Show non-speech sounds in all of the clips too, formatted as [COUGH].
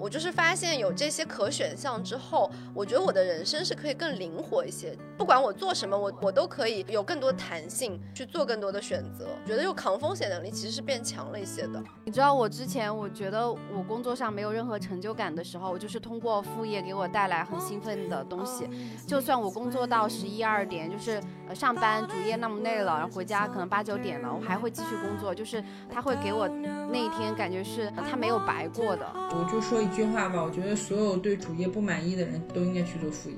我就是发现有这些可选项之后，我觉得我的人生是可以更灵活一些。不管我做什么，我我都可以有更多弹性去做更多的选择。觉得就抗风险能力其实是变强了一些的。你知道我之前我觉得我工作上没有任何成就感的时候，我就是通过副业给我带来很兴奋的东西。就算我工作到十一二点，就是呃上班主业那么累了，然后回家可能八九点了，我还会继续工作。就是他会给我那一天感觉是他没有白过的。我就说一句话吧，我觉得所有对主业不满意的人都应该去做副业。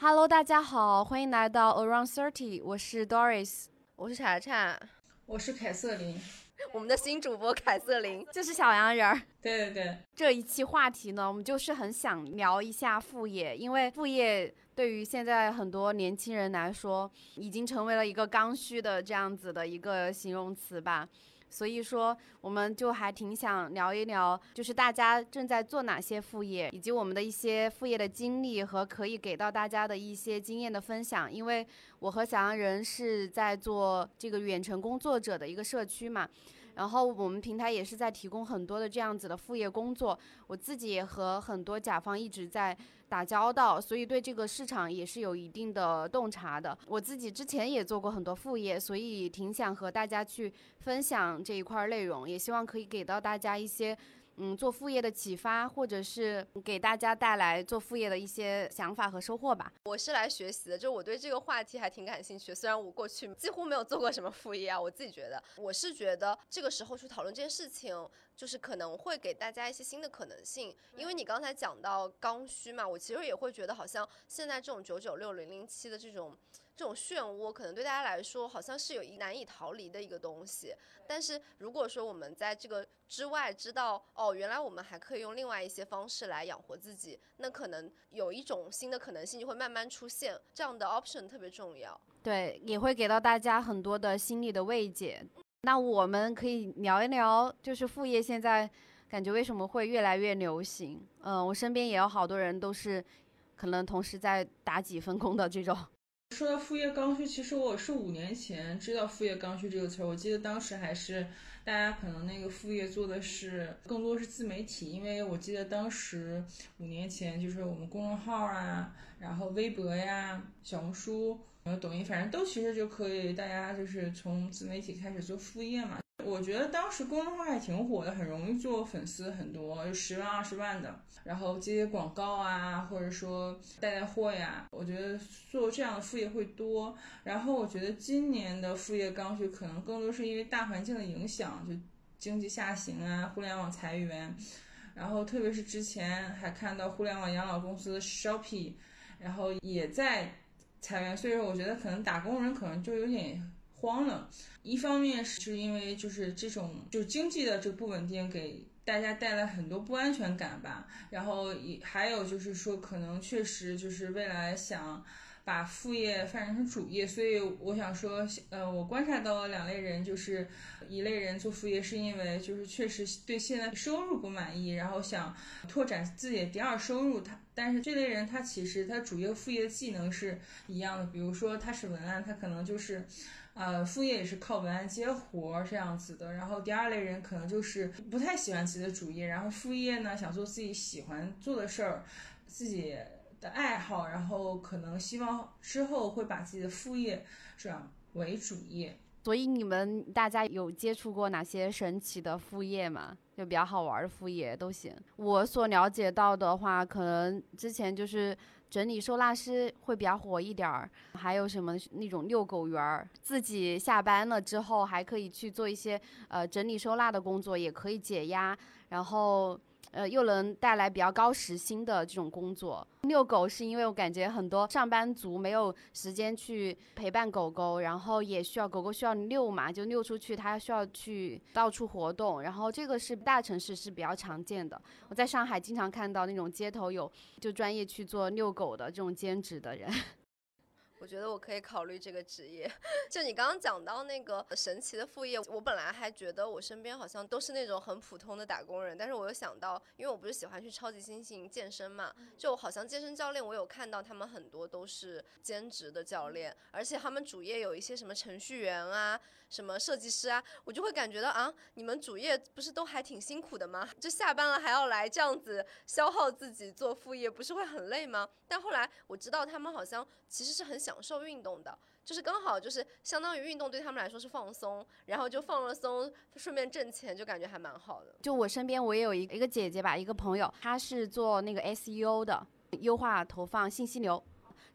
Hello，大家好，欢迎来到 Around Thirty，我是 Doris，我是查查，我是凯瑟琳，[LAUGHS] 我们的新主播凯瑟琳。[LAUGHS] 就是小洋人儿。对对对，这一期话题呢，我们就是很想聊一下副业，因为副业对于现在很多年轻人来说，已经成为了一个刚需的这样子的一个形容词吧。所以说，我们就还挺想聊一聊，就是大家正在做哪些副业，以及我们的一些副业的经历和可以给到大家的一些经验的分享。因为我和小洋人是在做这个远程工作者的一个社区嘛。然后我们平台也是在提供很多的这样子的副业工作，我自己也和很多甲方一直在打交道，所以对这个市场也是有一定的洞察的。我自己之前也做过很多副业，所以挺想和大家去分享这一块内容，也希望可以给到大家一些。嗯，做副业的启发，或者是给大家带来做副业的一些想法和收获吧。我是来学习的，就我对这个话题还挺感兴趣。虽然我过去几乎没有做过什么副业啊，我自己觉得，我是觉得这个时候去讨论这件事情，就是可能会给大家一些新的可能性。因为你刚才讲到刚需嘛，我其实也会觉得，好像现在这种九九六零零七的这种。这种漩涡可能对大家来说好像是有一难以逃离的一个东西，但是如果说我们在这个之外知道哦，原来我们还可以用另外一些方式来养活自己，那可能有一种新的可能性就会慢慢出现，这样的 option 特别重要。对，也会给到大家很多的心理的慰藉。那我们可以聊一聊，就是副业现在感觉为什么会越来越流行？嗯，我身边也有好多人都是可能同时在打几份工的这种。说到副业刚需，其实我是五年前知道“副业刚需”这个词儿。我记得当时还是大家可能那个副业做的是更多是自媒体，因为我记得当时五年前就是我们公众号啊，然后微博呀、小红书、然后抖音，反正都其实就可以，大家就是从自媒体开始做副业嘛。我觉得当时公众号还挺火的，很容易做粉丝很多，有十万、二十万的，然后接接广告啊，或者说带带货呀。我觉得做这样的副业会多。然后我觉得今年的副业刚需可能更多是因为大环境的影响，就经济下行啊，互联网裁员，然后特别是之前还看到互联网养老公司 Shopee，然后也在裁员，所以说我觉得可能打工人可能就有点。慌了，一方面是因为就是这种就经济的这不稳定给大家带来很多不安全感吧，然后也还有就是说可能确实就是未来想把副业发展成主业，所以我想说，呃，我观察到了两类人，就是一类人做副业是因为就是确实对现在收入不满意，然后想拓展自己的第二收入，他但是这类人他其实他主业副业的技能是一样的，比如说他是文案，他可能就是。呃，副业也是靠文案接活儿这样子的。然后第二类人可能就是不太喜欢自己的主业，然后副业呢想做自己喜欢做的事儿，自己的爱好，然后可能希望之后会把自己的副业转为主业。所以你们大家有接触过哪些神奇的副业吗？就比较好玩的副业都行。我所了解到的话，可能之前就是。整理收纳师会比较火一点儿，还有什么那种遛狗员儿，自己下班了之后还可以去做一些呃整理收纳的工作，也可以解压，然后。呃，又能带来比较高时薪的这种工作。遛狗是因为我感觉很多上班族没有时间去陪伴狗狗，然后也需要狗狗需要遛嘛，就遛出去，它需要去到处活动。然后这个是大城市是比较常见的。我在上海经常看到那种街头有就专业去做遛狗的这种兼职的人。我觉得我可以考虑这个职业。[LAUGHS] 就你刚刚讲到那个神奇的副业，我本来还觉得我身边好像都是那种很普通的打工人，但是我又想到，因为我不是喜欢去超级猩猩健身嘛，就好像健身教练，我有看到他们很多都是兼职的教练，而且他们主业有一些什么程序员啊。什么设计师啊，我就会感觉到啊，你们主业不是都还挺辛苦的吗？[LAUGHS] 就下班了还要来这样子消耗自己做副业，不是会很累吗？但后来我知道他们好像其实是很享受运动的，就是刚好就是相当于运动对他们来说是放松，然后就放了松，顺便挣钱，就感觉还蛮好的。就我身边我也有一一个姐姐吧，一个朋友，她是做那个 SEO 的，优化投放信息流。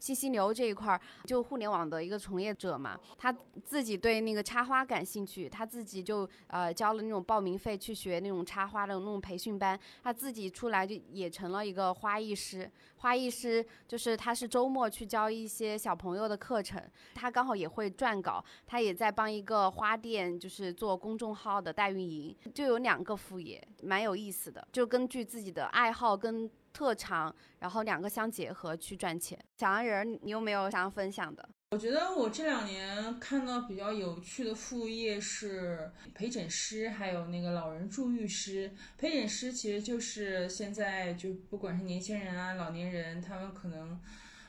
信息流这一块儿，就互联网的一个从业者嘛，他自己对那个插花感兴趣，他自己就呃交了那种报名费去学那种插花的那种培训班，他自己出来就也成了一个花艺师。花艺师就是他是周末去教一些小朋友的课程，他刚好也会撰稿，他也在帮一个花店就是做公众号的代运营，就有两个副业，蛮有意思的，就根据自己的爱好跟。特长，然后两个相结合去赚钱。小安人，你有没有想要分享的？我觉得我这两年看到比较有趣的副业是陪诊师，还有那个老人助浴师。陪诊师其实就是现在就不管是年轻人啊、老年人，他们可能。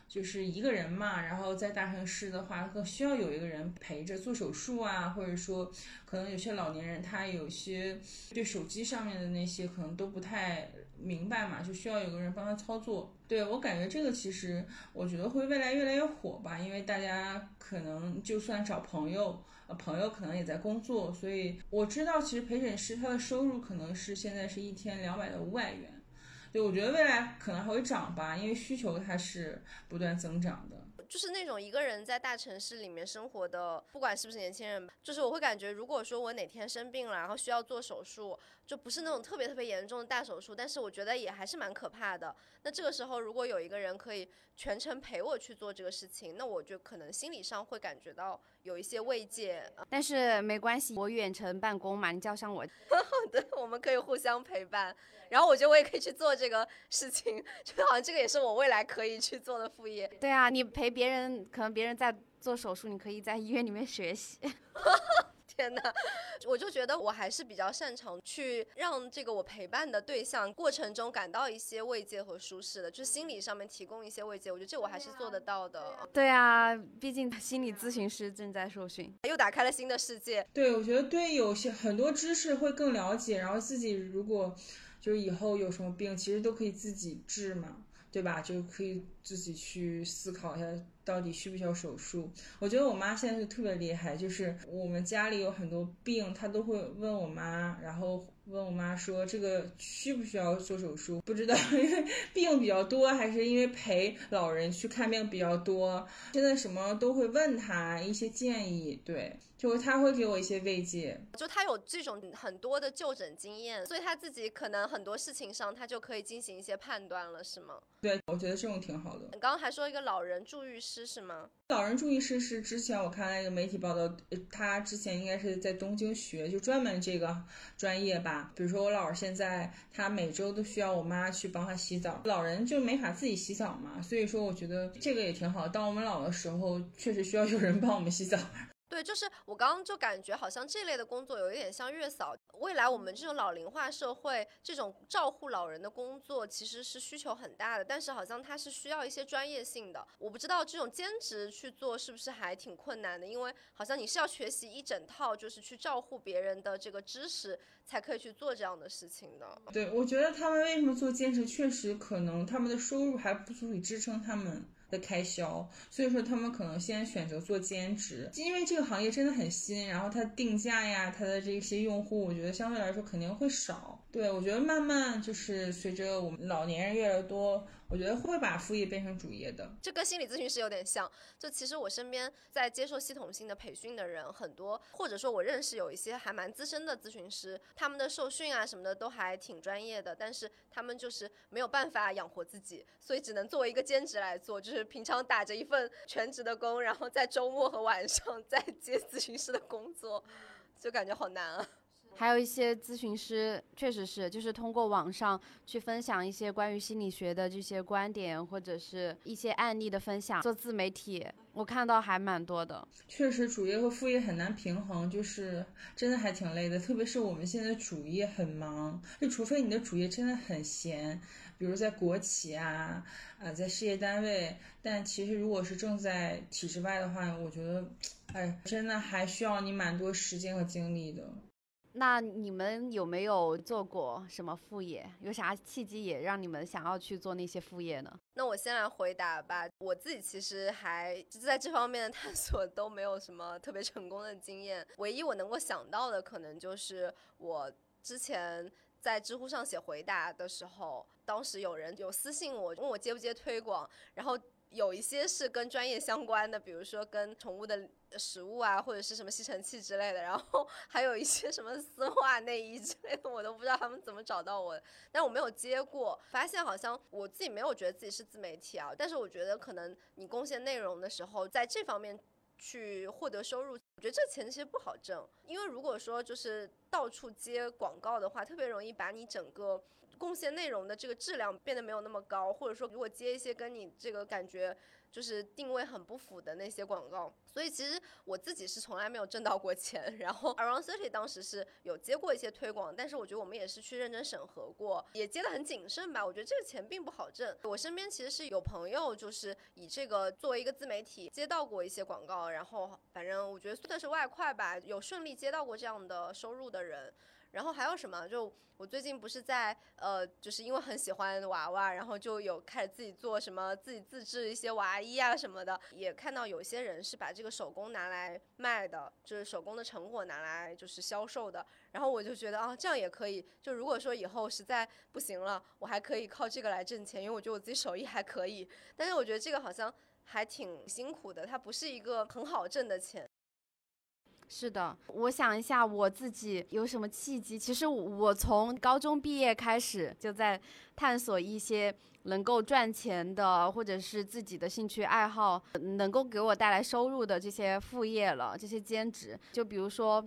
就是一个人嘛，然后在大城市的话，更需要有一个人陪着做手术啊，或者说，可能有些老年人他有些对手机上面的那些可能都不太明白嘛，就需要有个人帮他操作。对我感觉这个其实我觉得会未来越来越火吧，因为大家可能就算找朋友，呃，朋友可能也在工作，所以我知道其实陪诊师他的收入可能是现在是一天两百到五百元。对，我觉得未来可能还会涨吧，因为需求它是不断增长的。就是那种一个人在大城市里面生活的，不管是不是年轻人，就是我会感觉，如果说我哪天生病了，然后需要做手术，就不是那种特别特别严重的大手术，但是我觉得也还是蛮可怕的。那这个时候，如果有一个人可以全程陪我去做这个事情，那我就可能心理上会感觉到有一些慰藉。但是没关系，我远程办公嘛，你叫上我。[LAUGHS] 好的，我们可以互相陪伴。然后我觉得我也可以去做这个事情，[LAUGHS] 就好像这个也是我未来可以去做的副业。对啊，你陪别人，可能别人在做手术，你可以在医院里面学习。[LAUGHS] 天哪，[LAUGHS] 我就觉得我还是比较擅长去让这个我陪伴的对象过程中感到一些慰藉和舒适的，就是心理上面提供一些慰藉。我觉得这我还是做得到的。对啊，毕竟心理咨询师正在受训，又打开了新的世界。对，我觉得对有些很多知识会更了解，然后自己如果就是以后有什么病，其实都可以自己治嘛，对吧？就可以自己去思考一下。到底需不需要手术？我觉得我妈现在是特别厉害，就是我们家里有很多病，她都会问我妈，然后问我妈说这个需不需要做手术？不知道，[LAUGHS] 因为病比较多，还是因为陪老人去看病比较多，现在什么都会问她一些建议，对，就他会给我一些慰藉，就他有这种很多的就诊经验，所以他自己可能很多事情上他就可以进行一些判断了，是吗？对，我觉得这种挺好的。你刚刚还说一个老人助浴师。是吗？老人助浴师是之前我看那个媒体报道，他之前应该是在东京学，就专门这个专业吧。比如说我姥儿现在，他每周都需要我妈去帮他洗澡，老人就没法自己洗澡嘛，所以说我觉得这个也挺好。当我们老的时候，确实需要有人帮我们洗澡。对，就是我刚刚就感觉好像这类的工作有一点像月嫂。未来我们这种老龄化社会，这种照护老人的工作其实是需求很大的，但是好像它是需要一些专业性的。我不知道这种兼职去做是不是还挺困难的，因为好像你是要学习一整套，就是去照护别人的这个知识，才可以去做这样的事情的。对，我觉得他们为什么做兼职，确实可能他们的收入还不足以支撑他们。的开销，所以说他们可能先选择做兼职，因为这个行业真的很新，然后它定价呀，它的这些用户，我觉得相对来说肯定会少。对我觉得慢慢就是随着我们老年人越来越多。我觉得会把副业变成主业的，这跟心理咨询师有点像。就其实我身边在接受系统性的培训的人很多，或者说我认识有一些还蛮资深的咨询师，他们的受训啊什么的都还挺专业的，但是他们就是没有办法养活自己，所以只能作为一个兼职来做，就是平常打着一份全职的工，然后在周末和晚上 [LAUGHS] 再接咨询师的工作，就感觉好难啊。还有一些咨询师，确实是就是通过网上去分享一些关于心理学的这些观点，或者是一些案例的分享，做自媒体，我看到还蛮多的。确实，主业和副业很难平衡，就是真的还挺累的。特别是我们现在主业很忙，就除非你的主业真的很闲，比如在国企啊，啊，在事业单位。但其实如果是正在体制外的话，我觉得，哎，真的还需要你蛮多时间和精力的。那你们有没有做过什么副业？有啥契机也让你们想要去做那些副业呢？那我先来回答吧。我自己其实还在这方面的探索都没有什么特别成功的经验。唯一我能够想到的，可能就是我之前在知乎上写回答的时候，当时有人有私信我，问我接不接推广，然后。有一些是跟专业相关的，比如说跟宠物的食物啊，或者是什么吸尘器之类的，然后 [LAUGHS] 还有一些什么丝袜内衣之类的，我都不知道他们怎么找到我，但我没有接过。发现好像我自己没有觉得自己是自媒体啊，但是我觉得可能你贡献内容的时候，在这方面去获得收入，我觉得这钱其实不好挣，因为如果说就是到处接广告的话，特别容易把你整个。贡献内容的这个质量变得没有那么高，或者说如果接一些跟你这个感觉就是定位很不符的那些广告，所以其实我自己是从来没有挣到过钱。然后 Around Thirty 当时是有接过一些推广，但是我觉得我们也是去认真审核过，也接的很谨慎吧。我觉得这个钱并不好挣。我身边其实是有朋友就是以这个作为一个自媒体接到过一些广告，然后反正我觉得算是外快吧，有顺利接到过这样的收入的人。然后还有什么？就我最近不是在呃，就是因为很喜欢娃娃，然后就有开始自己做什么，自己自制一些娃衣啊什么的。也看到有些人是把这个手工拿来卖的，就是手工的成果拿来就是销售的。然后我就觉得啊，这样也可以。就如果说以后实在不行了，我还可以靠这个来挣钱，因为我觉得我自己手艺还可以。但是我觉得这个好像还挺辛苦的，它不是一个很好挣的钱。是的，我想一下我自己有什么契机。其实我从高中毕业开始就在探索一些能够赚钱的，或者是自己的兴趣爱好能够给我带来收入的这些副业了，这些兼职。就比如说。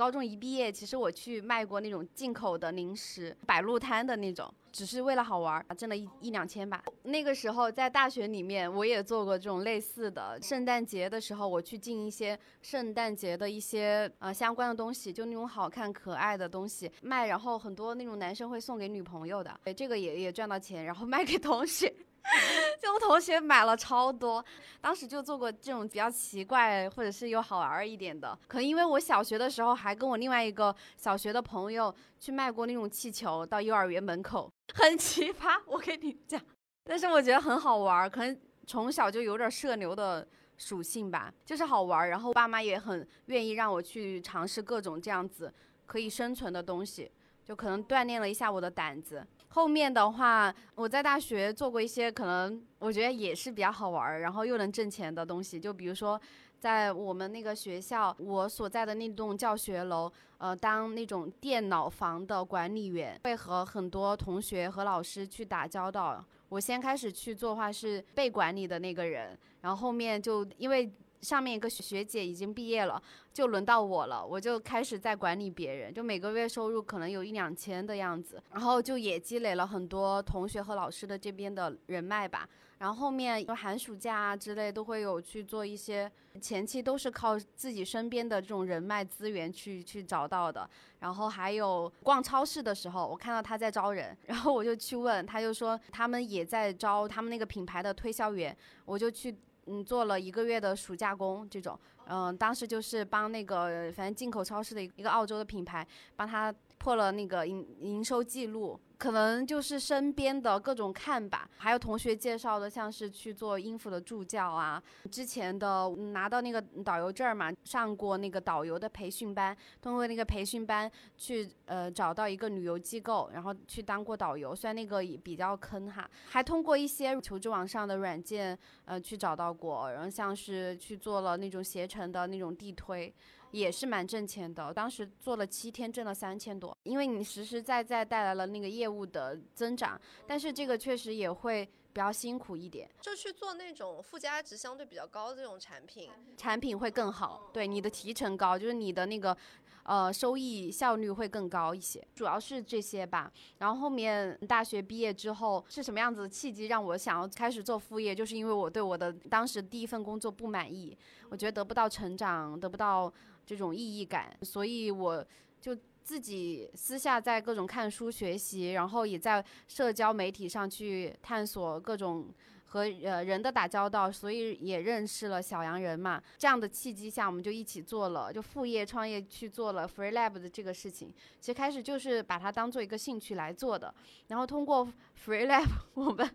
高中一毕业，其实我去卖过那种进口的零食，摆路摊的那种，只是为了好玩，挣了一一两千吧。那个时候在大学里面，我也做过这种类似的。圣诞节的时候，我去进一些圣诞节的一些呃相关的东西，就那种好看可爱的东西卖，然后很多那种男生会送给女朋友的，对，这个也也赚到钱，然后卖给同学。[LAUGHS] 就我同学买了超多，当时就做过这种比较奇怪或者是又好玩一点的。可能因为我小学的时候还跟我另外一个小学的朋友去卖过那种气球到幼儿园门口，很奇葩，我跟你讲。但是我觉得很好玩，可能从小就有点社牛的属性吧，就是好玩。然后爸妈也很愿意让我去尝试各种这样子可以生存的东西，就可能锻炼了一下我的胆子。后面的话，我在大学做过一些可能我觉得也是比较好玩儿，然后又能挣钱的东西。就比如说，在我们那个学校，我所在的那栋教学楼，呃，当那种电脑房的管理员，会和很多同学和老师去打交道。我先开始去做话是被管理的那个人，然后后面就因为。上面一个学姐已经毕业了，就轮到我了，我就开始在管理别人，就每个月收入可能有一两千的样子，然后就也积累了很多同学和老师的这边的人脉吧。然后后面寒暑假啊之类都会有去做一些，前期都是靠自己身边的这种人脉资源去去找到的。然后还有逛超市的时候，我看到他在招人，然后我就去问，他就说他们也在招他们那个品牌的推销员，我就去。嗯，做了一个月的暑假工，这种，嗯，当时就是帮那个反正进口超市的一个澳洲的品牌，帮他破了那个营营收记录。可能就是身边的各种看吧，还有同学介绍的，像是去做音符的助教啊，之前的拿到那个导游证嘛，上过那个导游的培训班，通过那个培训班去呃找到一个旅游机构，然后去当过导游，虽然那个也比较坑哈，还通过一些求职网上的软件呃去找到过，然后像是去做了那种携程的那种地推。也是蛮挣钱的，当时做了七天，挣了三千多。因为你实实在在带来了那个业务的增长，但是这个确实也会比较辛苦一点。就去做那种附加值相对比较高的这种产品，产品会更好。对你的提成高，就是你的那个呃，收益效率会更高一些，主要是这些吧。然后后面大学毕业之后是什么样子的契机让我想要开始做副业？就是因为我对我的当时第一份工作不满意，我觉得得不到成长，得不到这种意义感，所以我就自己私下在各种看书学习，然后也在社交媒体上去探索各种。和呃人的打交道，所以也认识了小洋人嘛。这样的契机下，我们就一起做了，就副业创业去做了 Free Lab 的这个事情。其实开始就是把它当做一个兴趣来做的，然后通过 Free Lab，我们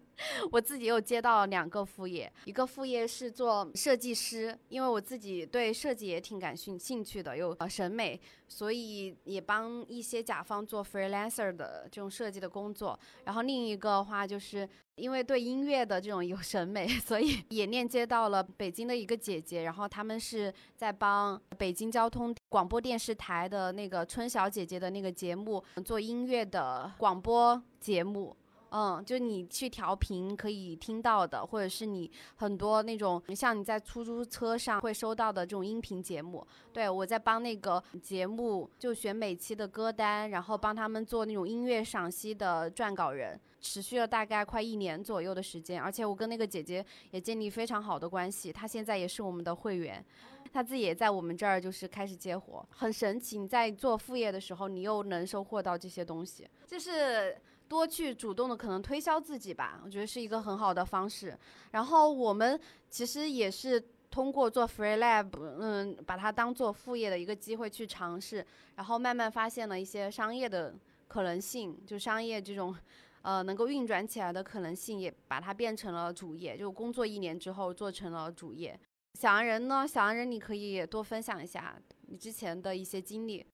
我自己又接到两个副业，一个副业是做设计师，因为我自己对设计也挺感兴兴趣的，有呃审美，所以也帮一些甲方做 freelancer 的这种设计的工作。然后另一个话就是。因为对音乐的这种有审美，[LAUGHS] 所以也链接到了北京的一个姐姐，然后他们是在帮北京交通广播电视台的那个春晓姐姐的那个节目做音乐的广播节目。嗯，就你去调频可以听到的，或者是你很多那种像你在出租车上会收到的这种音频节目。对我在帮那个节目就选每期的歌单，然后帮他们做那种音乐赏析的撰稿人，持续了大概快一年左右的时间。而且我跟那个姐姐也建立非常好的关系，她现在也是我们的会员，她自己也在我们这儿就是开始接活，很神奇。你在做副业的时候，你又能收获到这些东西，就是。多去主动的可能推销自己吧，我觉得是一个很好的方式。然后我们其实也是通过做 Free Lab，嗯，把它当做副业的一个机会去尝试，然后慢慢发现了一些商业的可能性，就商业这种，呃，能够运转起来的可能性，也把它变成了主业。就工作一年之后做成了主业。小洋人呢？小洋人，你可以多分享一下你之前的一些经历。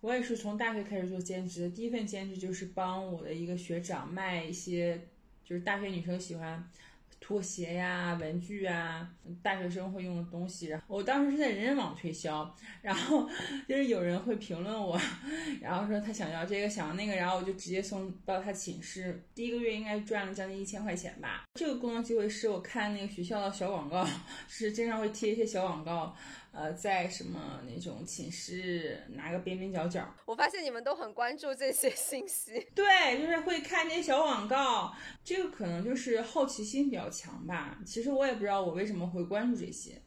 我也是从大学开始做兼职的，第一份兼职就是帮我的一个学长卖一些，就是大学女生喜欢。拖鞋呀，文具啊，大学生会用的东西。然后我当时是在人人网推销，然后 [LAUGHS] 就是有人会评论我，然后说他想要这个，想要那个，然后我就直接送到他寝室。第一个月应该赚了将近一千块钱吧。这个工作机会是我看那个学校的小广告，[LAUGHS] 是经常会贴一些小广告。呃，在什么那种寝室拿个边边角角，我发现你们都很关注这些信息。[LAUGHS] 对，就是会看这些小广告，这个可能就是好奇心比较强吧。其实我也不知道我为什么会关注这些。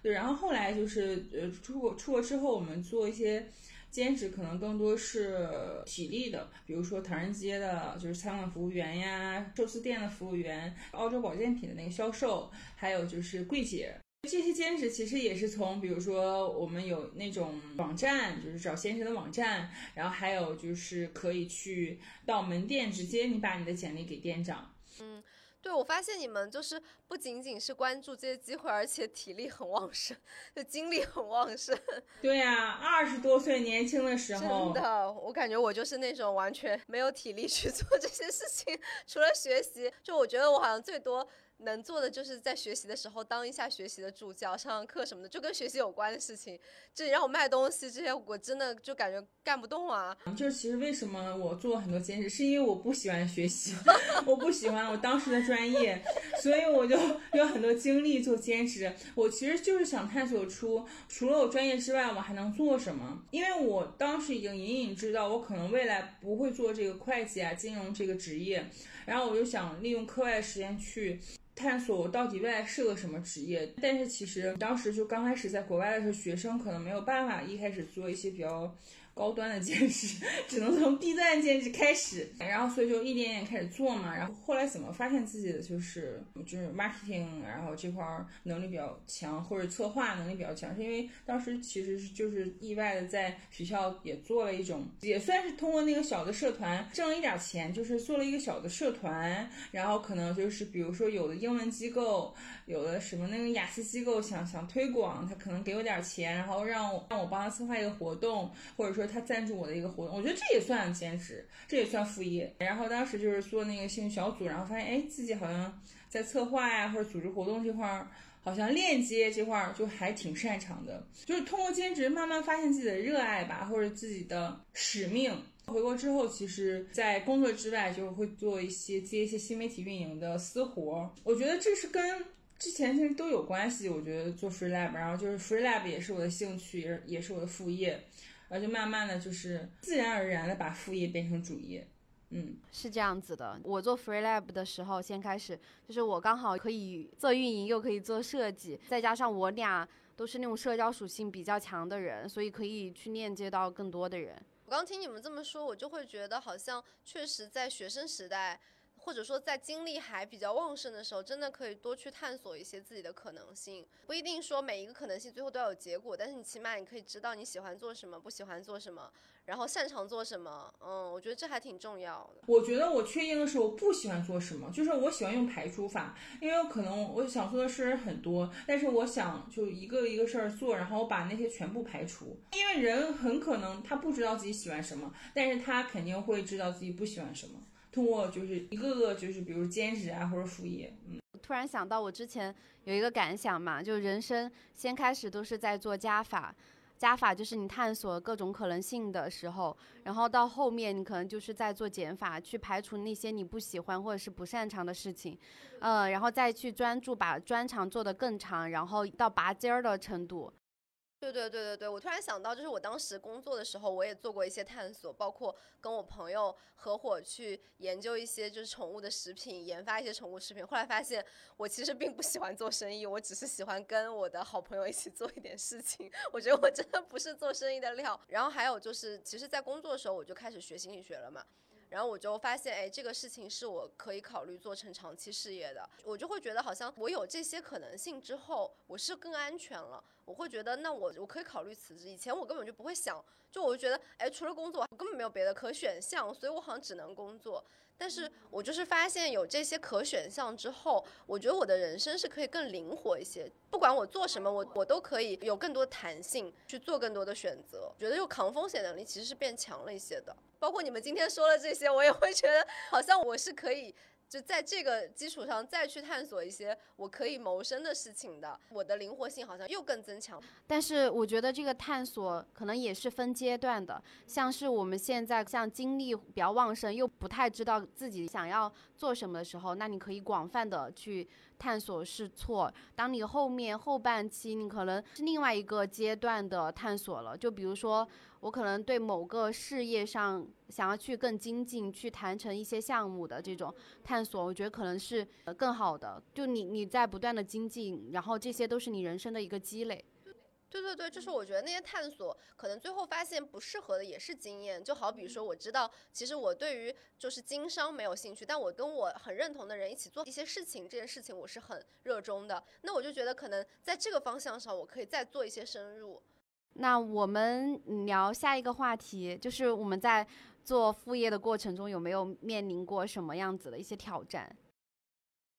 对，然后后来就是呃出国出国之后，我们做一些兼职，可能更多是体力的，比如说唐人街的，就是餐馆服务员呀，寿司店的服务员，澳洲保健品的那个销售，还有就是柜姐。这些兼职其实也是从，比如说我们有那种网站，就是找先生的网站，然后还有就是可以去到门店直接你把你的简历给店长。嗯，对，我发现你们就是不仅仅是关注这些机会，而且体力很旺盛，[LAUGHS] 就精力很旺盛。[LAUGHS] 对呀，二十多岁年轻的时候，真的，我感觉我就是那种完全没有体力去做这些事情，[LAUGHS] 除了学习，就我觉得我好像最多。能做的就是在学习的时候当一下学习的助教，上上课什么的，就跟学习有关的事情。这让我卖东西这些，我真的就感觉干不动啊。就是其实为什么我做很多兼职，是因为我不喜欢学习，[LAUGHS] 我不喜欢我当时的专业，所以我就有很多精力做兼职。我其实就是想探索出除了我专业之外，我还能做什么。因为我当时已经隐隐知道，我可能未来不会做这个会计啊、金融这个职业，然后我就想利用课外时间去。探索我到底未来是个什么职业，但是其实当时就刚开始在国外的时候，学生可能没有办法一开始做一些比较。高端的兼职 [LAUGHS] 只能从低端兼职开始，然后所以就一点点开始做嘛。然后后来怎么发现自己的就是就是 marketing，然后这块能力比较强，或者策划能力比较强，是因为当时其实是就是意外的在学校也做了一种，也算是通过那个小的社团挣了一点钱，就是做了一个小的社团，然后可能就是比如说有的英文机构，有的什么那个雅思机构想想推广，他可能给我点钱，然后让我让我帮他策划一个活动，或者说。他赞助我的一个活动，我觉得这也算兼职，这也算副业。然后当时就是做那个兴趣小组，然后发现哎，自己好像在策划呀或者组织活动这块儿，好像链接这块儿就还挺擅长的。就是通过兼职慢慢发现自己的热爱吧，或者自己的使命。回国之后，其实在工作之外就会做一些接一些新媒体运营的私活。我觉得这是跟之前其实都有关系。我觉得做 free lab，然后就是 free lab 也是我的兴趣，也也是我的副业。然后就慢慢的就是自然而然的把副业变成主业。嗯，是这样子的。我做 Free Lab 的时候，先开始就是我刚好可以做运营，又可以做设计，再加上我俩都是那种社交属性比较强的人，所以可以去链接到更多的人。我刚听你们这么说，我就会觉得好像确实在学生时代，或者说在精力还比较旺盛的时候，真的可以多去探索一些自己的可能性。不一定说每一个可能性最后都要有结果，但是你起码你可以知道你喜欢做什么，不喜欢做什么。然后擅长做什么？嗯，我觉得这还挺重要的。我觉得我确定的是我不喜欢做什么，就是我喜欢用排除法，因为可能我想做的事很多，但是我想就一个一个事儿做，然后我把那些全部排除。因为人很可能他不知道自己喜欢什么，但是他肯定会知道自己不喜欢什么。通过就是一个个就是比如兼职啊或者副业，嗯。突然想到我之前有一个感想嘛，就人生先开始都是在做加法。加法就是你探索各种可能性的时候，然后到后面你可能就是在做减法，去排除那些你不喜欢或者是不擅长的事情，嗯，然后再去专注把专长做得更长，然后到拔尖儿的程度。对对对对对，我突然想到，就是我当时工作的时候，我也做过一些探索，包括跟我朋友合伙去研究一些就是宠物的食品，研发一些宠物食品。后来发现，我其实并不喜欢做生意，我只是喜欢跟我的好朋友一起做一点事情。我觉得我真的不是做生意的料。然后还有就是，其实，在工作的时候我就开始学心理学了嘛。然后我就发现，哎，这个事情是我可以考虑做成长期事业的。我就会觉得，好像我有这些可能性之后，我是更安全了。我会觉得，那我我可以考虑辞职。以前我根本就不会想，就我就觉得，哎，除了工作，我根本没有别的可选项，所以我好像只能工作。但是我就是发现有这些可选项之后，我觉得我的人生是可以更灵活一些。不管我做什么，我我都可以有更多弹性去做更多的选择。觉得就抗风险能力其实是变强了一些的。包括你们今天说了这些，我也会觉得好像我是可以。就在这个基础上再去探索一些我可以谋生的事情的，我的灵活性好像又更增强。但是我觉得这个探索可能也是分阶段的，像是我们现在像精力比较旺盛，又不太知道自己想要做什么的时候，那你可以广泛的去。探索试错，当你后面后半期，你可能是另外一个阶段的探索了。就比如说，我可能对某个事业上想要去更精进，去谈成一些项目的这种探索，我觉得可能是更好的。就你你在不断的精进，然后这些都是你人生的一个积累。对对对，就是我觉得那些探索，可能最后发现不适合的也是经验。就好比说，我知道其实我对于就是经商没有兴趣，但我跟我很认同的人一起做一些事情，这件事情我是很热衷的。那我就觉得可能在这个方向上，我可以再做一些深入。那我们聊下一个话题，就是我们在做副业的过程中有没有面临过什么样子的一些挑战？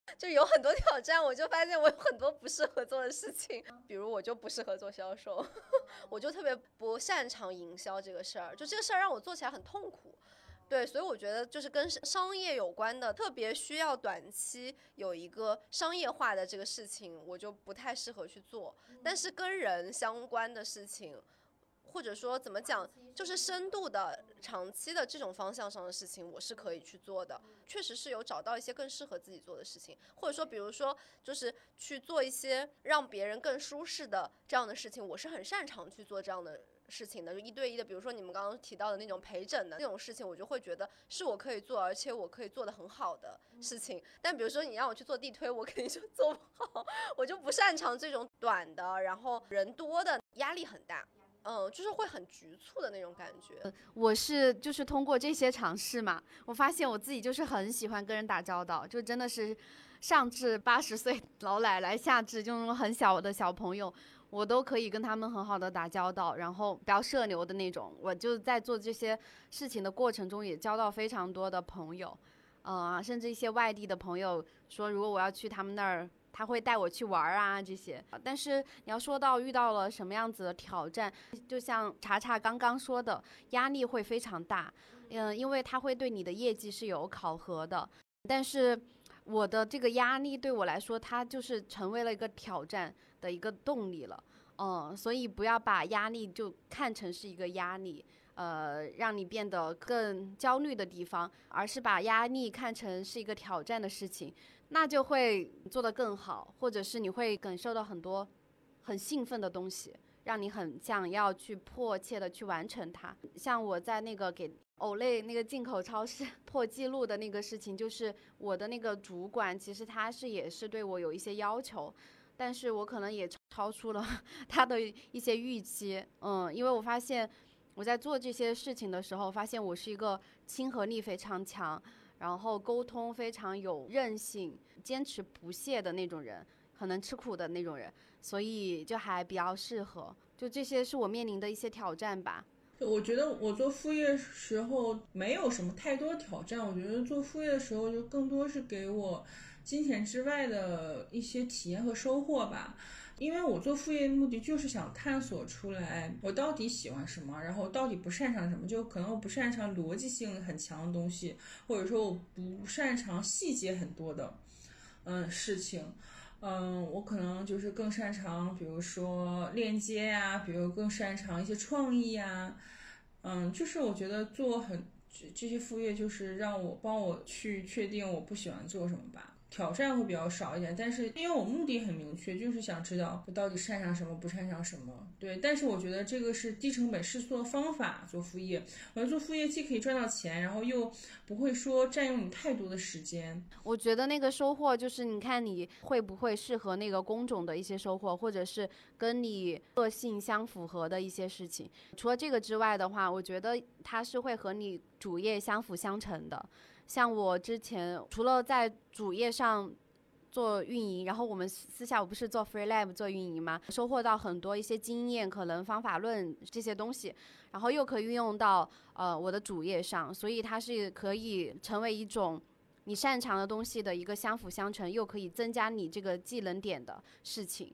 [LAUGHS] 就有很多挑战，我就发现我有很多不适合做的事情，比如我就不适合做销售，[LAUGHS] 我就特别不擅长营销这个事儿，就这个事儿让我做起来很痛苦。对，所以我觉得就是跟商业有关的，特别需要短期有一个商业化的这个事情，我就不太适合去做。但是跟人相关的事情。或者说怎么讲，就是深度的、长期的这种方向上的事情，我是可以去做的。确实是有找到一些更适合自己做的事情，或者说，比如说，就是去做一些让别人更舒适的这样的事情，我是很擅长去做这样的事情的。就一对一的，比如说你们刚刚提到的那种陪诊的那种事情，我就会觉得是我可以做，而且我可以做的很好的事情。但比如说你让我去做地推，我肯定就做不好，我就不擅长这种短的，然后人多的，压力很大。嗯，就是会很局促的那种感觉。我是就是通过这些尝试嘛，我发现我自己就是很喜欢跟人打交道，就真的是上至八十岁老奶奶，下至就那种很小的小朋友，我都可以跟他们很好的打交道，然后比较社牛的那种。我就在做这些事情的过程中，也交到非常多的朋友，嗯，甚至一些外地的朋友说，如果我要去他们那儿。他会带我去玩儿啊，这些。但是你要说到遇到了什么样子的挑战，就像查查刚刚说的，压力会非常大。嗯，因为他会对你的业绩是有考核的。但是我的这个压力对我来说，它就是成为了一个挑战的一个动力了。嗯，所以不要把压力就看成是一个压力，呃，让你变得更焦虑的地方，而是把压力看成是一个挑战的事情。那就会做得更好，或者是你会感受到很多很兴奋的东西，让你很想要去迫切的去完成它。像我在那个给，Olay 那个进口超市 [LAUGHS] 破纪录的那个事情，就是我的那个主管其实他是也是对我有一些要求，但是我可能也超出了 [LAUGHS] 他的一些预期。嗯，因为我发现我在做这些事情的时候，发现我是一个亲和力非常强。然后沟通非常有韧性、坚持不懈的那种人，很能吃苦的那种人，所以就还比较适合。就这些是我面临的一些挑战吧。我觉得我做副业时候没有什么太多挑战，我觉得做副业的时候就更多是给我金钱之外的一些体验和收获吧。因为我做副业的目的就是想探索出来我到底喜欢什么，然后到底不擅长什么。就可能我不擅长逻辑性很强的东西，或者说我不擅长细节很多的，嗯，事情。嗯，我可能就是更擅长，比如说链接呀，比如更擅长一些创意呀。嗯，就是我觉得做很这些副业，就是让我帮我去确定我不喜欢做什么吧。挑战会比较少一点，但是因为我目的很明确，就是想知道我到底擅长什么，不擅长什么。对，但是我觉得这个是低成本试错的方法，做副业。我做副业既可以赚到钱，然后又不会说占用你太多的时间。我觉得那个收获就是，你看你会不会适合那个工种的一些收获，或者是跟你个性相符合的一些事情。除了这个之外的话，我觉得它是会和你主业相辅相成的。像我之前除了在主页上做运营，然后我们私下我不是做 Free Lab 做运营吗？收获到很多一些经验，可能方法论这些东西，然后又可以运用到呃我的主页上，所以它是可以成为一种你擅长的东西的一个相辅相成，又可以增加你这个技能点的事情。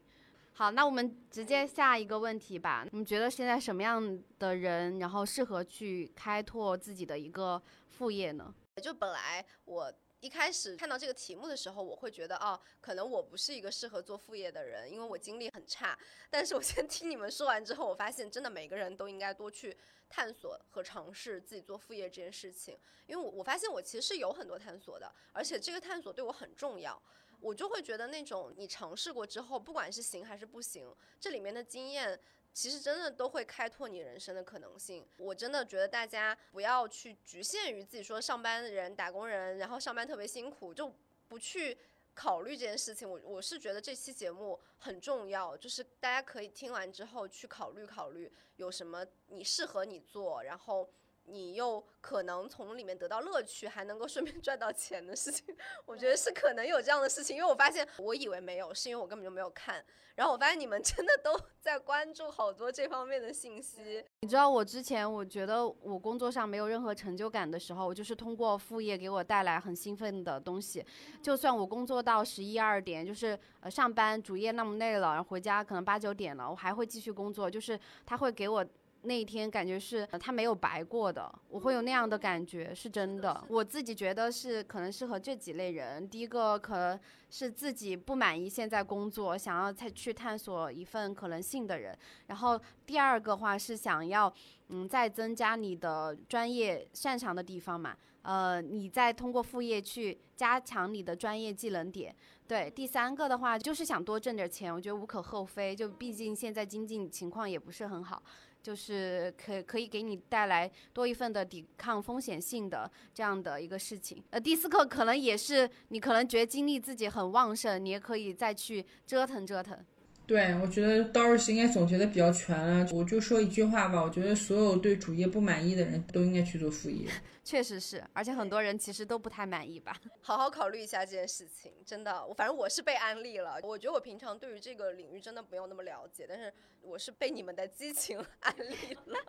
好，那我们直接下一个问题吧。你觉得现在什么样的人，然后适合去开拓自己的一个副业呢？就本来我一开始看到这个题目的时候，我会觉得哦，可能我不是一个适合做副业的人，因为我精力很差。但是我先听你们说完之后，我发现真的每个人都应该多去探索和尝试自己做副业这件事情。因为我我发现我其实是有很多探索的，而且这个探索对我很重要。我就会觉得那种你尝试过之后，不管是行还是不行，这里面的经验。其实真的都会开拓你人生的可能性。我真的觉得大家不要去局限于自己说上班的人、打工人，然后上班特别辛苦，就不去考虑这件事情。我我是觉得这期节目很重要，就是大家可以听完之后去考虑考虑有什么你适合你做，然后。你又可能从里面得到乐趣，还能够顺便赚到钱的事情，我觉得是可能有这样的事情。因为我发现，我以为没有，是因为我根本就没有看。然后我发现你们真的都 [LAUGHS] 在关注好多这方面的信息。你知道，我之前我觉得我工作上没有任何成就感的时候，我就是通过副业给我带来很兴奋的东西。就算我工作到十一二点，就是呃上班主业那么累了，然后回家可能八九点了，我还会继续工作，就是他会给我。那一天感觉是他没有白过的，我会有那样的感觉，是真的。我自己觉得是可能适合这几类人。第一个可能是自己不满意现在工作，想要再去探索一份可能性的人。然后第二个话是想要嗯再增加你的专业擅长的地方嘛，呃，你再通过副业去加强你的专业技能点。对，第三个的话就是想多挣点钱，我觉得无可厚非。就毕竟现在经济情况也不是很好。就是可可以给你带来多一份的抵抗风险性的这样的一个事情。呃，第四个可能也是你可能觉得精力自己很旺盛，你也可以再去折腾折腾。对，我觉得 Doris 应该总结的比较全了。我就说一句话吧，我觉得所有对主业不满意的人都应该去做副业。[LAUGHS] 确实是，而且很多人其实都不太满意吧。好好考虑一下这件事情，真的，我反正我是被安利了。我觉得我平常对于这个领域真的没有那么了解，但是我是被你们的激情 [LAUGHS] 安利了。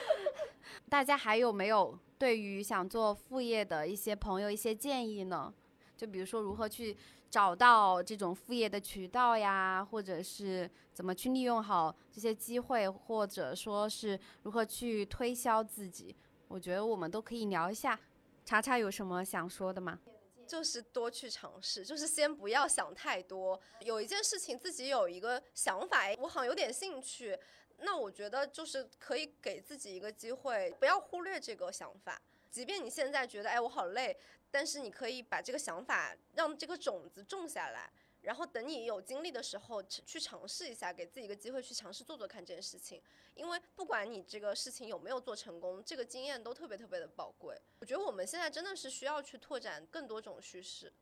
[LAUGHS] 大家还有没有对于想做副业的一些朋友一些建议呢？就比如说如何去。找到这种副业的渠道呀，或者是怎么去利用好这些机会，或者说是如何去推销自己，我觉得我们都可以聊一下。查查有什么想说的吗？就是多去尝试，就是先不要想太多。有一件事情自己有一个想法，我好像有点兴趣，那我觉得就是可以给自己一个机会，不要忽略这个想法。即便你现在觉得，哎，我好累。但是你可以把这个想法让这个种子种下来，然后等你有精力的时候去尝试一下，给自己一个机会去尝试做做看这件事情。因为不管你这个事情有没有做成功，这个经验都特别特别的宝贵。我觉得我们现在真的是需要去拓展更多种叙事。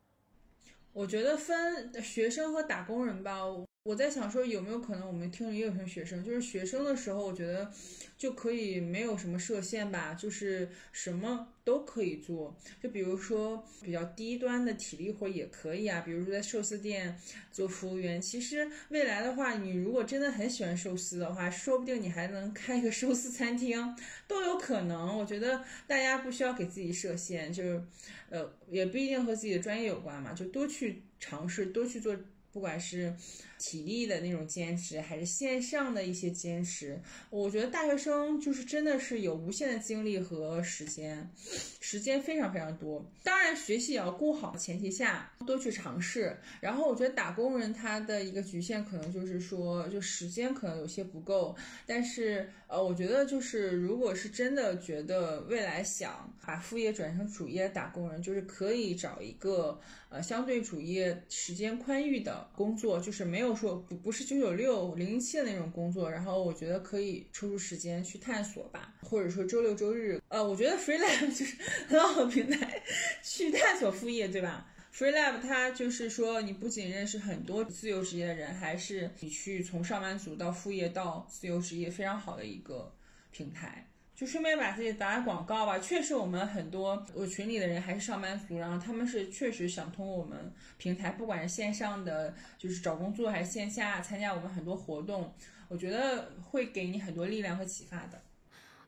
我觉得分学生和打工人吧。我在想说，有没有可能我们听着也有些学生，就是学生的时候，我觉得就可以没有什么设限吧，就是什么都可以做。就比如说比较低端的体力活也可以啊，比如说在寿司店做服务员。其实未来的话，你如果真的很喜欢寿司的话，说不定你还能开一个寿司餐厅，都有可能。我觉得大家不需要给自己设限，就是呃，也不一定和自己的专业有关嘛，就多去尝试，多去做，不管是。体力的那种坚持，还是线上的一些坚持，我觉得大学生就是真的是有无限的精力和时间，时间非常非常多。当然，学习也要顾好前提下，多去尝试。然后，我觉得打工人他的一个局限可能就是说，就时间可能有些不够。但是，呃，我觉得就是如果是真的觉得未来想把副业转成主业，打工人就是可以找一个呃相对主业时间宽裕的工作，就是没有。没有说不不是九九六零零七的那种工作，然后我觉得可以抽出时间去探索吧，或者说周六周日，呃，我觉得 FreeLab 就是 [LAUGHS] 很好的平台去探索副业，对吧？FreeLab 它就是说你不仅认识很多自由职业的人，还是你去从上班族到副业到自由职业非常好的一个平台。就顺便把自己打打广告吧。确实，我们很多我群里的人还是上班族，然后他们是确实想通过我们平台，不管是线上的就是找工作，还是线下参加我们很多活动，我觉得会给你很多力量和启发的。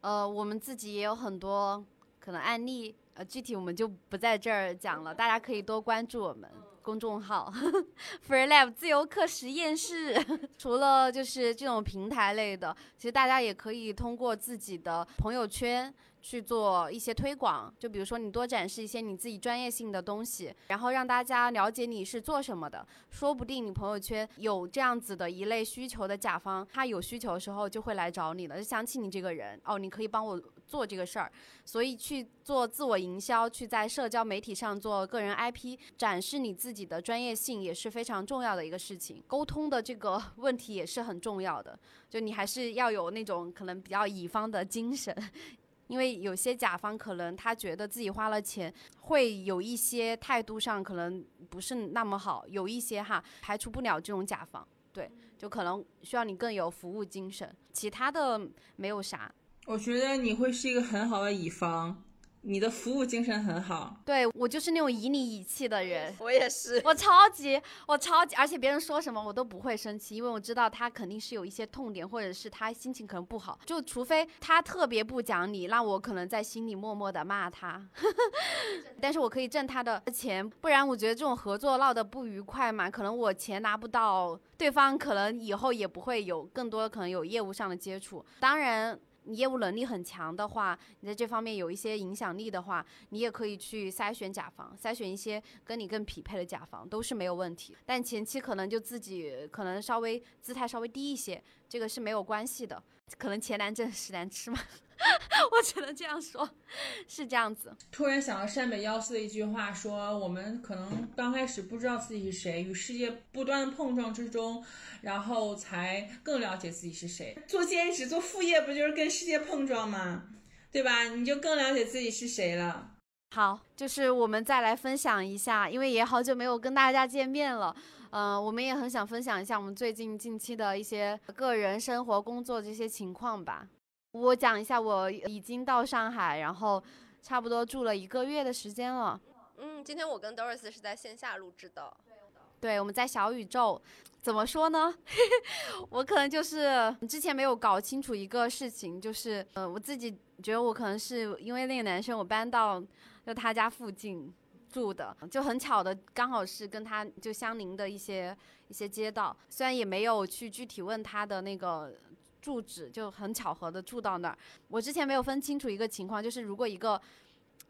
呃，我们自己也有很多可能案例，呃，具体我们就不在这儿讲了，大家可以多关注我们。公众号 [LAUGHS] FreeLab 自由课实验室，[LAUGHS] 除了就是这种平台类的，其实大家也可以通过自己的朋友圈。去做一些推广，就比如说你多展示一些你自己专业性的东西，然后让大家了解你是做什么的。说不定你朋友圈有这样子的一类需求的甲方，他有需求的时候就会来找你了，就想起你这个人哦，你可以帮我做这个事儿。所以去做自我营销，去在社交媒体上做个人 IP，展示你自己的专业性也是非常重要的一个事情。沟通的这个 [LAUGHS] 问题也是很重要的，就你还是要有那种可能比较乙方的精神。[LAUGHS] 因为有些甲方可能他觉得自己花了钱，会有一些态度上可能不是那么好，有一些哈排除不了这种甲方，对，就可能需要你更有服务精神，其他的没有啥。我觉得你会是一个很好的乙方。你的服务精神很好，对我就是那种以你以气的人，我也是，我超级我超级，而且别人说什么我都不会生气，因为我知道他肯定是有一些痛点，或者是他心情可能不好，就除非他特别不讲理，那我可能在心里默默的骂他，[LAUGHS] 但是我可以挣他的钱，不然我觉得这种合作闹得不愉快嘛，可能我钱拿不到，对方可能以后也不会有更多可能有业务上的接触，当然。你业务能力很强的话，你在这方面有一些影响力的话，你也可以去筛选甲方，筛选一些跟你更匹配的甲方，都是没有问题。但前期可能就自己可能稍微姿态稍微低一些，这个是没有关系的。可能钱难挣，屎难吃嘛。[LAUGHS] 我只能这样说，是这样子。突然想到山北幺四的一句话，说我们可能刚开始不知道自己是谁，与世界不断的碰撞之中，然后才更了解自己是谁。做兼职、做副业，不就是跟世界碰撞吗？对吧？你就更了解自己是谁了。好，就是我们再来分享一下，因为也好久没有跟大家见面了，嗯，我们也很想分享一下我们最近近期的一些个人生活、工作这些情况吧。我讲一下，我已经到上海，然后差不多住了一个月的时间了。嗯，今天我跟 Doris 是在线下录制的。对，我们在小宇宙。怎么说呢？[LAUGHS] 我可能就是之前没有搞清楚一个事情，就是呃，我自己觉得我可能是因为那个男生，我搬到就他家附近住的，就很巧的，刚好是跟他就相邻的一些一些街道。虽然也没有去具体问他的那个。住址就很巧合的住到那儿。我之前没有分清楚一个情况，就是如果一个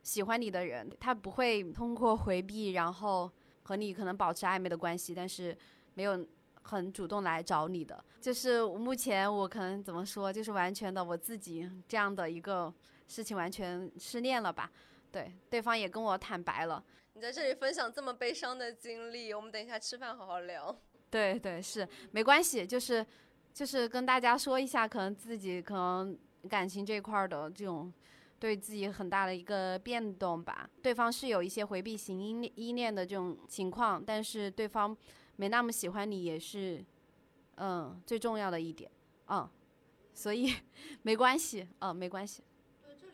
喜欢你的人，他不会通过回避，然后和你可能保持暧昧的关系，但是没有很主动来找你的。就是目前我可能怎么说，就是完全的我自己这样的一个事情完全失恋了吧。对，对方也跟我坦白了。你在这里分享这么悲伤的经历，我们等一下吃饭好好聊。[LAUGHS] 对对是没关系，就是就是跟大家说一下，可能自己可能感情这块儿的这种对自己很大的一个变动吧。对方是有一些回避型依恋依恋的这种情况，但是对方没那么喜欢你也是嗯最重要的一点嗯，所以没关系嗯没关系。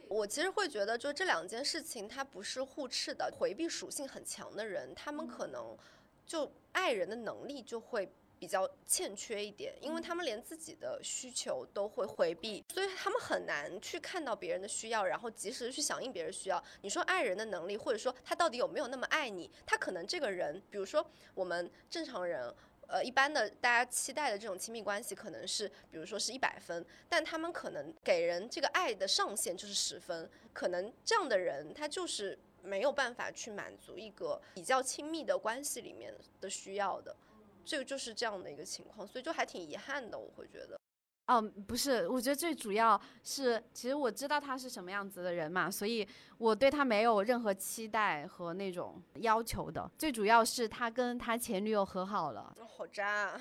我其实会觉得，就这两件事情，它不是互斥的。回避属性很强的人，他们可能就爱人的能力就会比较欠缺一点，因为他们连自己的需求都会回避，所以他们很难去看到别人的需要，然后及时的去响应别人需要。你说爱人的能力，或者说他到底有没有那么爱你？他可能这个人，比如说我们正常人。呃，一般的大家期待的这种亲密关系可能是，比如说是一百分，但他们可能给人这个爱的上限就是十分，可能这样的人他就是没有办法去满足一个比较亲密的关系里面的需要的，这个就是这样的一个情况，所以就还挺遗憾的，我会觉得。嗯，不是，我觉得最主要是，其实我知道他是什么样子的人嘛，所以我对他没有任何期待和那种要求的。最主要是他跟他前女友和好了，好渣，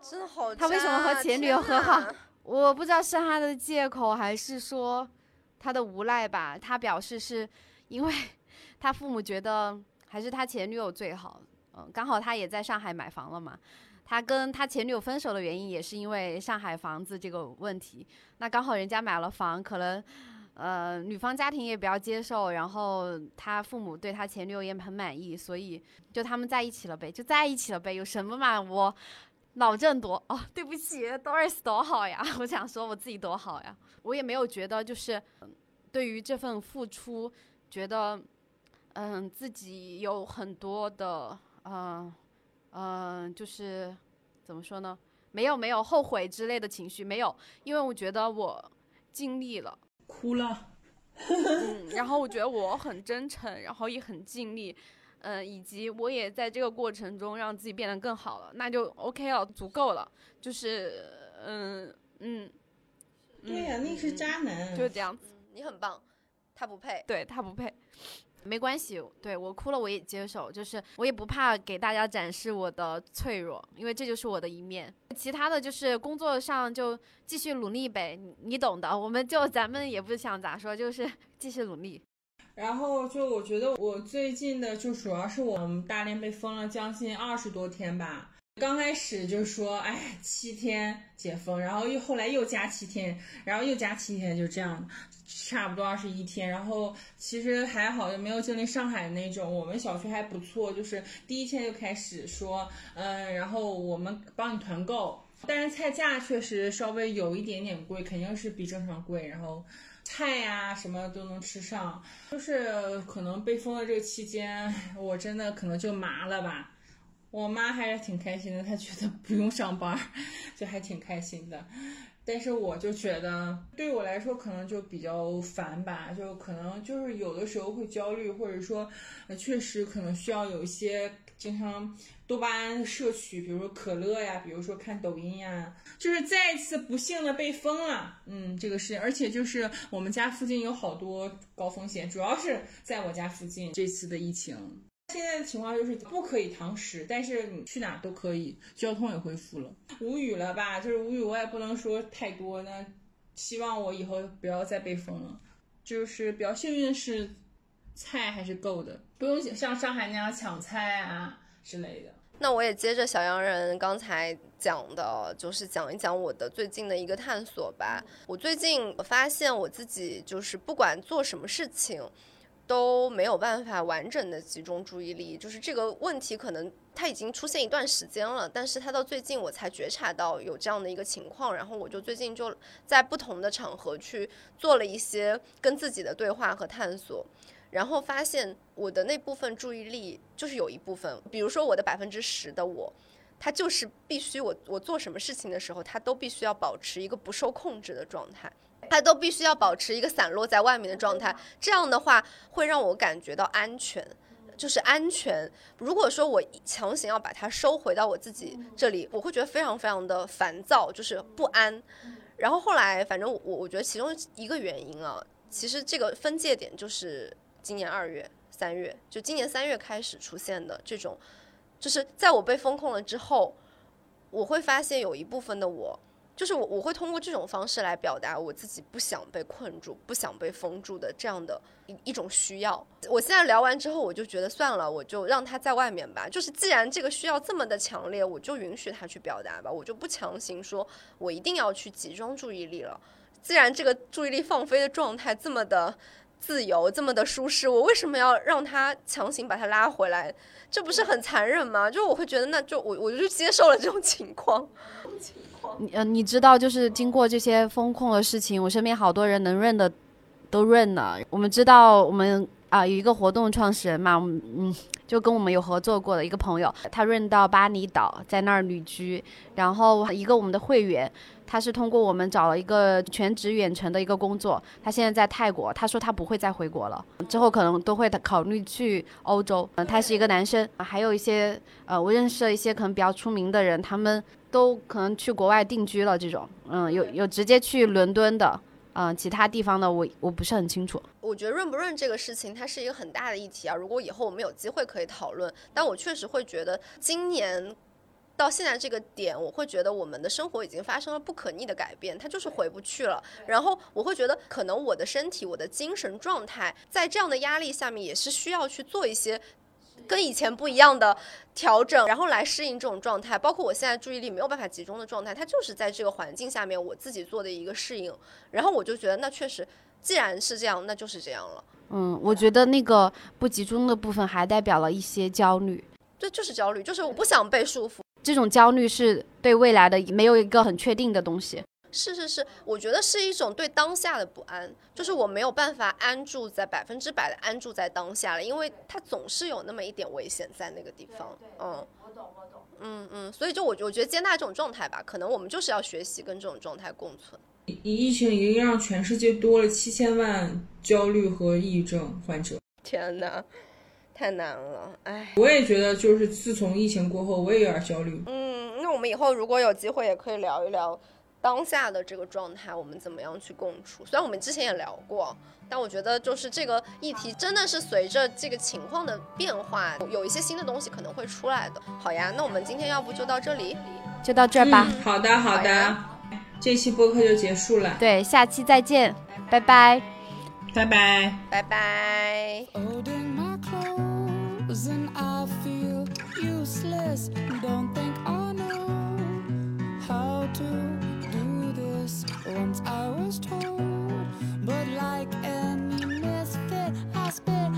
真的好渣。他为什么和前女友和好？[LAUGHS] 我不知道是他的借口还是说他的无赖吧。他表示是因为 [LAUGHS] 他父母觉得还是他前女友最好，嗯，刚好他也在上海买房了嘛。他跟他前女友分手的原因也是因为上海房子这个问题。那刚好人家买了房，可能，呃，女方家庭也比较接受，然后他父母对他前女友也很满意，所以就他们在一起了呗，就在一起了呗，有什么嘛？我脑震多哦，对不起，Doris 多好呀！[LAUGHS] 我想说我自己多好呀，我也没有觉得就是对于这份付出，觉得嗯自己有很多的嗯。嗯，就是怎么说呢？没有没有后悔之类的情绪，没有，因为我觉得我尽力了，哭了。嗯，然后我觉得我很真诚，然后也很尽力，嗯，以及我也在这个过程中让自己变得更好了，那就 OK 了，足够了。就是嗯嗯，对呀，那是渣男，就这样子。你很棒，他不配，对他不配。没关系，对我哭了我也接受，就是我也不怕给大家展示我的脆弱，因为这就是我的一面。其他的就是工作上就继续努力呗，你懂的。我们就咱们也不想咋说，就是 [LAUGHS] 继续努力。然后就我觉得我最近的就主要是我们大连被封了将近二十多天吧。刚开始就说，哎，七天解封，然后又后来又加七天，然后又加七天，就这样，差不多二十一天。然后其实还好，也没有经历上海那种。我们小区还不错，就是第一天就开始说，嗯，然后我们帮你团购，但是菜价确实稍微有一点点贵，肯定是比正常贵。然后菜呀什么都能吃上，就是可能被封的这个期间，我真的可能就麻了吧。我妈还是挺开心的，她觉得不用上班，就还挺开心的。但是我就觉得，对我来说可能就比较烦吧，就可能就是有的时候会焦虑，或者说，确实可能需要有一些经常多巴胺摄取，比如说可乐呀，比如说看抖音呀。就是再一次不幸的被封了，嗯，这个事情，而且就是我们家附近有好多高风险，主要是在我家附近这次的疫情。现在的情况就是不可以堂食，但是你去哪都可以，交通也恢复了。无语了吧？就是无语，我也不能说太多。那希望我以后不要再被封了。就是比较幸运的是，菜还是够的，不用像上海那样抢菜啊之类的。那我也接着小洋人刚才讲的，就是讲一讲我的最近的一个探索吧。我最近发现我自己就是不管做什么事情。都没有办法完整的集中注意力，就是这个问题可能它已经出现一段时间了，但是它到最近我才觉察到有这样的一个情况，然后我就最近就在不同的场合去做了一些跟自己的对话和探索，然后发现我的那部分注意力就是有一部分，比如说我的百分之十的我，它就是必须我我做什么事情的时候，它都必须要保持一个不受控制的状态。它都必须要保持一个散落在外面的状态，这样的话会让我感觉到安全，就是安全。如果说我强行要把它收回到我自己这里，我会觉得非常非常的烦躁，就是不安。然后后来，反正我我觉得其中一个原因啊，其实这个分界点就是今年二月、三月，就今年三月开始出现的这种，就是在我被风控了之后，我会发现有一部分的我。就是我，我会通过这种方式来表达我自己不想被困住、不想被封住的这样的一一种需要。我现在聊完之后，我就觉得算了，我就让他在外面吧。就是既然这个需要这么的强烈，我就允许他去表达吧，我就不强行说我一定要去集中注意力了。既然这个注意力放飞的状态这么的自由、这么的舒适，我为什么要让他强行把他拉回来？这不是很残忍吗？就我会觉得，那就我我就接受了这种情况。[LAUGHS] 你呃，你知道，就是经过这些风控的事情，我身边好多人能认的都认了。我们知道，我们啊有一个活动创始人嘛，嗯，就跟我们有合作过的一个朋友，他认到巴厘岛，在那儿旅居。然后一个我们的会员，他是通过我们找了一个全职远程的一个工作，他现在在泰国，他说他不会再回国了，之后可能都会考虑去欧洲。嗯，他是一个男生，还有一些呃，我认识了一些可能比较出名的人，他们。都可能去国外定居了，这种，嗯，有有直接去伦敦的，嗯，其他地方的我我不是很清楚。我觉得润不润这个事情，它是一个很大的议题啊。如果以后我们有机会可以讨论，但我确实会觉得今年到现在这个点，我会觉得我们的生活已经发生了不可逆的改变，它就是回不去了。然后我会觉得，可能我的身体、我的精神状态，在这样的压力下面，也是需要去做一些。跟以前不一样的调整，然后来适应这种状态。包括我现在注意力没有办法集中的状态，它就是在这个环境下面我自己做的一个适应。然后我就觉得，那确实，既然是这样，那就是这样了。嗯，我觉得那个不集中的部分还代表了一些焦虑。对，就是焦虑，就是我不想被束缚。这种焦虑是对未来的没有一个很确定的东西。是是是，我觉得是一种对当下的不安，就是我没有办法安住在百分之百的安住在当下了，因为它总是有那么一点危险在那个地方。嗯，我懂我懂。嗯嗯，所以就我我觉得接纳这种状态吧，可能我们就是要学习跟这种状态共存。疫情已经让全世界多了七千万焦虑和抑郁症患者。天哪，太难了，唉。我也觉得，就是自从疫情过后，我也有点焦虑。嗯，那我们以后如果有机会，也可以聊一聊。当下的这个状态，我们怎么样去共处？虽然我们之前也聊过，但我觉得就是这个议题真的是随着这个情况的变化，有一些新的东西可能会出来的。好呀，那我们今天要不就到这里，就到这吧。好的，好的，这期播客就结束了。对，下期再见，拜拜，拜拜，拜拜。reason I feel useless. Don't think I know how to do this. Once I was told, but like any misfit, I spit.